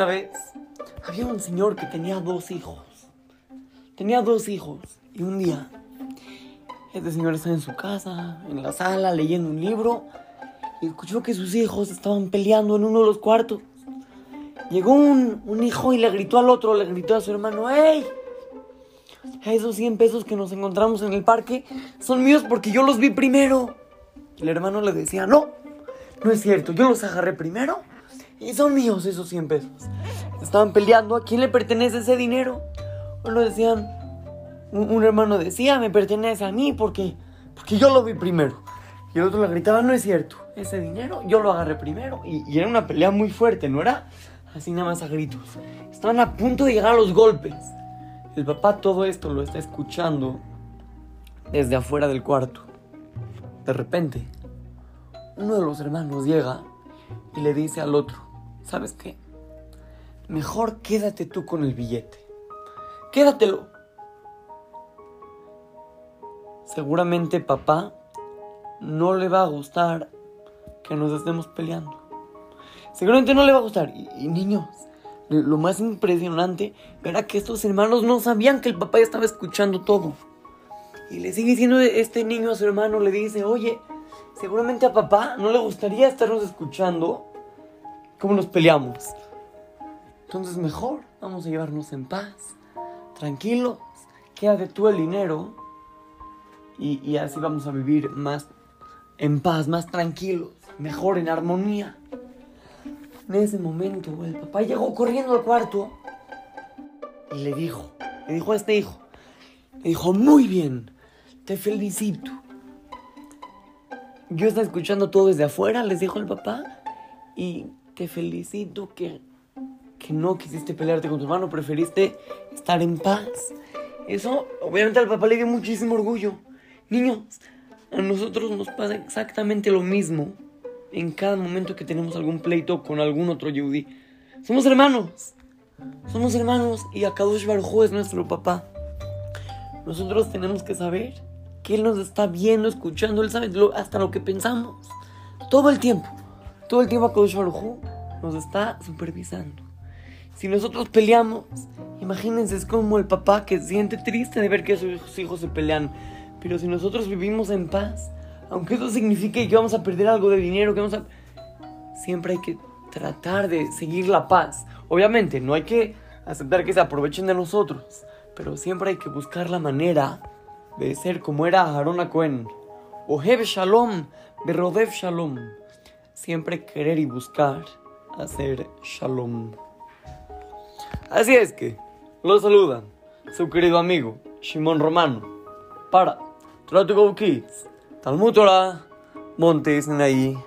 una vez había un señor que tenía dos hijos. Tenía dos hijos. Y un día, este señor estaba en su casa, en la sala, leyendo un libro. Y escuchó que sus hijos estaban peleando en uno de los cuartos. Llegó un, un hijo y le gritó al otro, le gritó a su hermano, ¡Ey! Esos 100 pesos que nos encontramos en el parque son míos porque yo los vi primero. Y el hermano le decía, no, no es cierto, yo los agarré primero y son míos esos 100 pesos. Estaban peleando, ¿a quién le pertenece ese dinero? Uno decían, un, hermano decía, me pertenece a mí porque, porque yo lo vi primero. Y el otro le gritaba, no es cierto, ese dinero yo lo agarré primero. Y, y era una pelea muy fuerte, no era así nada más a gritos. Estaban a punto de llegar a los golpes. El papá todo esto lo está escuchando desde afuera del cuarto. De repente, uno de los hermanos llega y le dice al otro, ¿sabes qué? Mejor quédate tú con el billete. Quédatelo. Seguramente papá no le va a gustar que nos estemos peleando. Seguramente no le va a gustar. Y, niños, lo más impresionante era que estos hermanos no sabían que el papá estaba escuchando todo. Y le sigue diciendo este niño a su hermano, le dice, oye, seguramente a papá no le gustaría estarnos escuchando cómo nos peleamos. Entonces mejor vamos a llevarnos en paz, tranquilos, quédate tú el dinero y, y así vamos a vivir más en paz, más tranquilos, mejor en armonía. En ese momento, el papá llegó corriendo al cuarto y le dijo, le dijo a este hijo, le dijo, muy bien, te felicito. Yo estaba escuchando todo desde afuera, les dijo el papá, y te felicito que, que no quisiste pelearte con tu hermano, preferiste estar en paz. Eso, obviamente, al papá le dio muchísimo orgullo. Niños, a nosotros nos pasa exactamente lo mismo en cada momento que tenemos algún pleito con algún otro Yehudi. Somos hermanos. Somos hermanos y Akadosh Baruj es nuestro papá. Nosotros tenemos que saber que Él nos está viendo, escuchando, Él sabe hasta lo que pensamos. Todo el tiempo. Todo el tiempo Akadosh Baruj nos está supervisando. Si nosotros peleamos, imagínense, es como el papá que siente triste de ver que sus hijos se pelean. Pero si nosotros vivimos en paz, aunque eso signifique que vamos a perder algo de dinero, que vamos a... Siempre hay que tratar de seguir la paz. Obviamente, no hay que aceptar que se aprovechen de nosotros, pero siempre hay que buscar la manera de ser como era Aarón Cohen. Oheb Shalom, Berodev Shalom. Siempre querer y buscar hacer Shalom. Así es que, lo saludan su querido amigo Shimon Romano para Try Go Kids. Talmud Torah, Monte Sinaí.